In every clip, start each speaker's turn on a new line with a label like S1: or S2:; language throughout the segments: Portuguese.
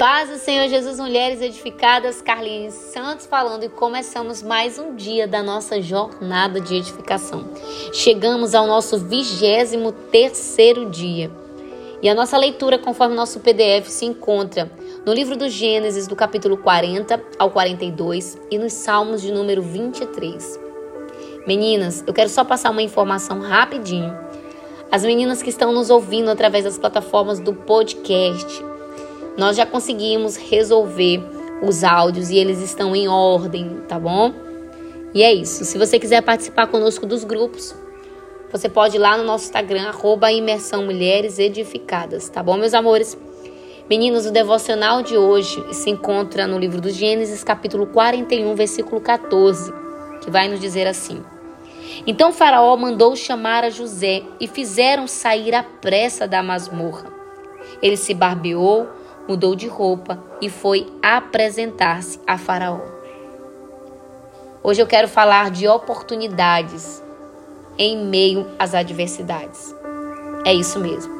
S1: Paz do Senhor Jesus, mulheres edificadas, Carlinhos Santos falando e começamos mais um dia da nossa jornada de edificação. Chegamos ao nosso vigésimo terceiro dia e a nossa leitura, conforme nosso PDF, se encontra no livro do Gênesis, do capítulo 40 ao 42 e nos Salmos de número 23. Meninas, eu quero só passar uma informação rapidinho. As meninas que estão nos ouvindo através das plataformas do podcast, nós já conseguimos resolver os áudios e eles estão em ordem, tá bom? E é isso. Se você quiser participar conosco dos grupos, você pode ir lá no nosso Instagram, arroba Imersão Mulheres Edificadas, tá bom, meus amores? Meninos, o devocional de hoje se encontra no livro do Gênesis, capítulo 41, versículo 14, que vai nos dizer assim: Então Faraó mandou chamar a José e fizeram sair à pressa da masmorra. Ele se barbeou, mudou de roupa e foi apresentar-se a Faraó. Hoje eu quero falar de oportunidades em meio às adversidades. É isso mesmo.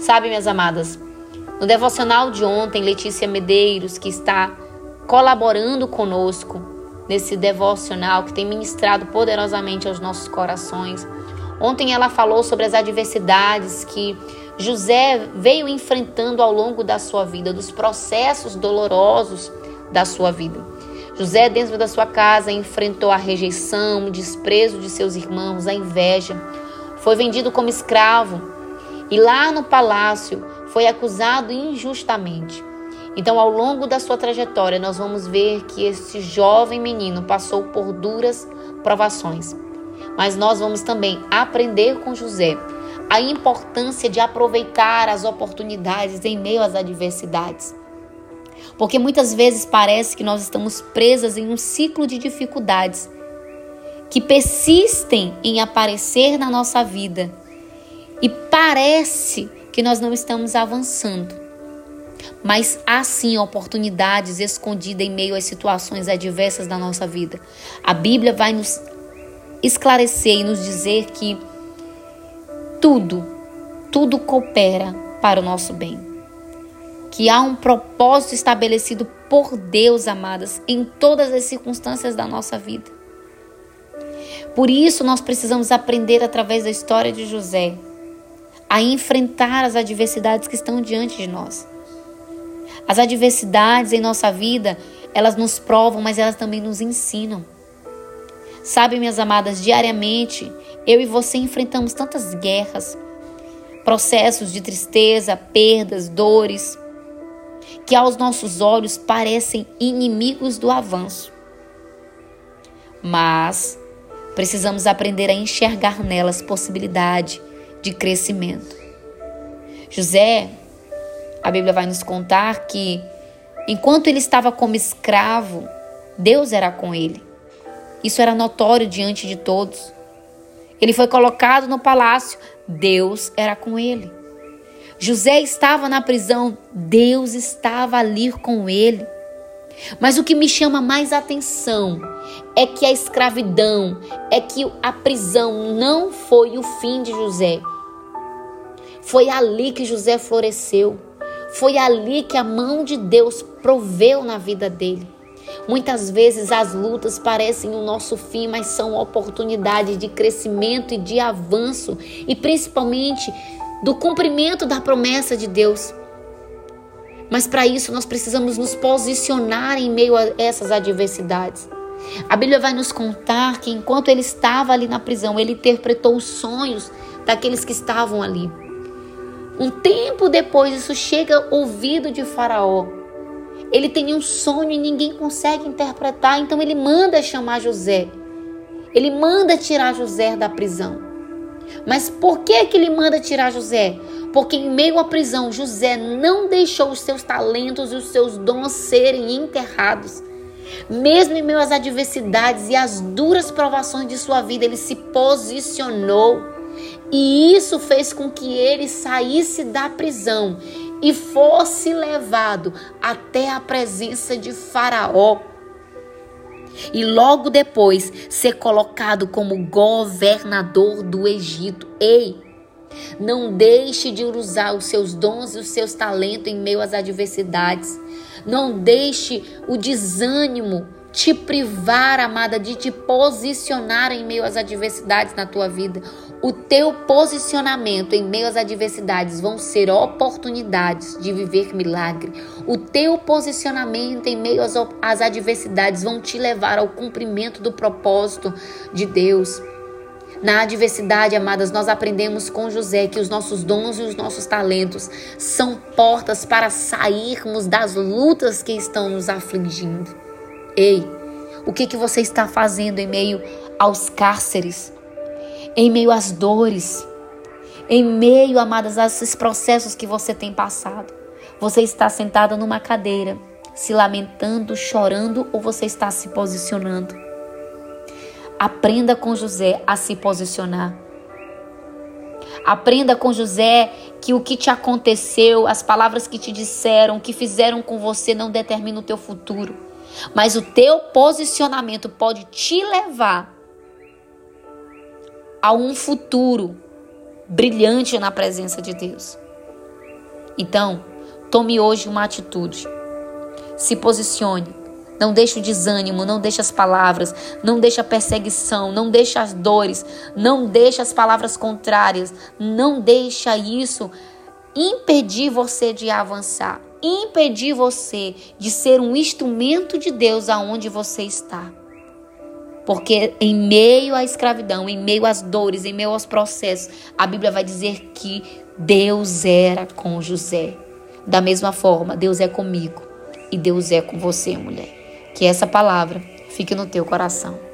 S1: Sabe, minhas amadas, no devocional de ontem, Letícia Medeiros, que está colaborando conosco nesse devocional que tem ministrado poderosamente aos nossos corações. Ontem ela falou sobre as adversidades que José veio enfrentando ao longo da sua vida, dos processos dolorosos da sua vida. José, dentro da sua casa, enfrentou a rejeição, o desprezo de seus irmãos, a inveja. Foi vendido como escravo e lá no palácio foi acusado injustamente. Então, ao longo da sua trajetória, nós vamos ver que esse jovem menino passou por duras provações. Mas nós vamos também aprender com José a importância de aproveitar as oportunidades em meio às adversidades. Porque muitas vezes parece que nós estamos presas em um ciclo de dificuldades que persistem em aparecer na nossa vida e parece que nós não estamos avançando. Mas há sim oportunidades escondidas em meio às situações adversas da nossa vida. A Bíblia vai nos esclarecer e nos dizer que tudo, tudo coopera para o nosso bem. Que há um propósito estabelecido por Deus, amadas, em todas as circunstâncias da nossa vida. Por isso, nós precisamos aprender através da história de José a enfrentar as adversidades que estão diante de nós. As adversidades em nossa vida, elas nos provam, mas elas também nos ensinam. Sabe, minhas amadas, diariamente eu e você enfrentamos tantas guerras, processos de tristeza, perdas, dores, que aos nossos olhos parecem inimigos do avanço. Mas precisamos aprender a enxergar nelas possibilidade de crescimento. José, a Bíblia vai nos contar que enquanto ele estava como escravo, Deus era com ele. Isso era notório diante de todos. Ele foi colocado no palácio, Deus era com ele. José estava na prisão, Deus estava ali com ele. Mas o que me chama mais atenção é que a escravidão, é que a prisão não foi o fim de José. Foi ali que José floresceu. Foi ali que a mão de Deus proveu na vida dele. Muitas vezes as lutas parecem o nosso fim, mas são oportunidades de crescimento e de avanço e principalmente do cumprimento da promessa de Deus. Mas para isso nós precisamos nos posicionar em meio a essas adversidades. A Bíblia vai nos contar que enquanto ele estava ali na prisão, ele interpretou os sonhos daqueles que estavam ali. Um tempo depois, isso chega ao ouvido de Faraó. Ele tem um sonho e ninguém consegue interpretar, então ele manda chamar José. Ele manda tirar José da prisão. Mas por que que ele manda tirar José? Porque em meio à prisão, José não deixou os seus talentos e os seus dons serem enterrados. Mesmo em meio às adversidades e às duras provações de sua vida, ele se posicionou. E isso fez com que ele saísse da prisão e fosse levado até a presença de Faraó. E logo depois ser colocado como governador do Egito. Ei, Não deixe de usar os seus dons e os seus talentos em meio às adversidades. Não deixe o desânimo te privar, amada, de te posicionar em meio às adversidades na tua vida. O teu posicionamento em meio às adversidades vão ser oportunidades de viver milagre. O teu posicionamento em meio às, às adversidades vão te levar ao cumprimento do propósito de Deus. Na adversidade, amadas, nós aprendemos com José que os nossos dons e os nossos talentos são portas para sairmos das lutas que estão nos afligindo. Ei, o que, que você está fazendo em meio aos cárceres, em meio às dores, em meio, amadas, a esses processos que você tem passado? Você está sentada numa cadeira, se lamentando, chorando ou você está se posicionando? Aprenda com José a se posicionar. Aprenda com José que o que te aconteceu, as palavras que te disseram, que fizeram com você não determina o teu futuro. Mas o teu posicionamento pode te levar a um futuro brilhante na presença de Deus. Então, tome hoje uma atitude. Se posicione não deixe o desânimo, não deixe as palavras, não deixe a perseguição, não deixe as dores, não deixe as palavras contrárias, não deixe isso impedir você de avançar, impedir você de ser um instrumento de Deus aonde você está. Porque em meio à escravidão, em meio às dores, em meio aos processos, a Bíblia vai dizer que Deus era com José. Da mesma forma, Deus é comigo e Deus é com você, mulher. Que essa palavra fique no teu coração.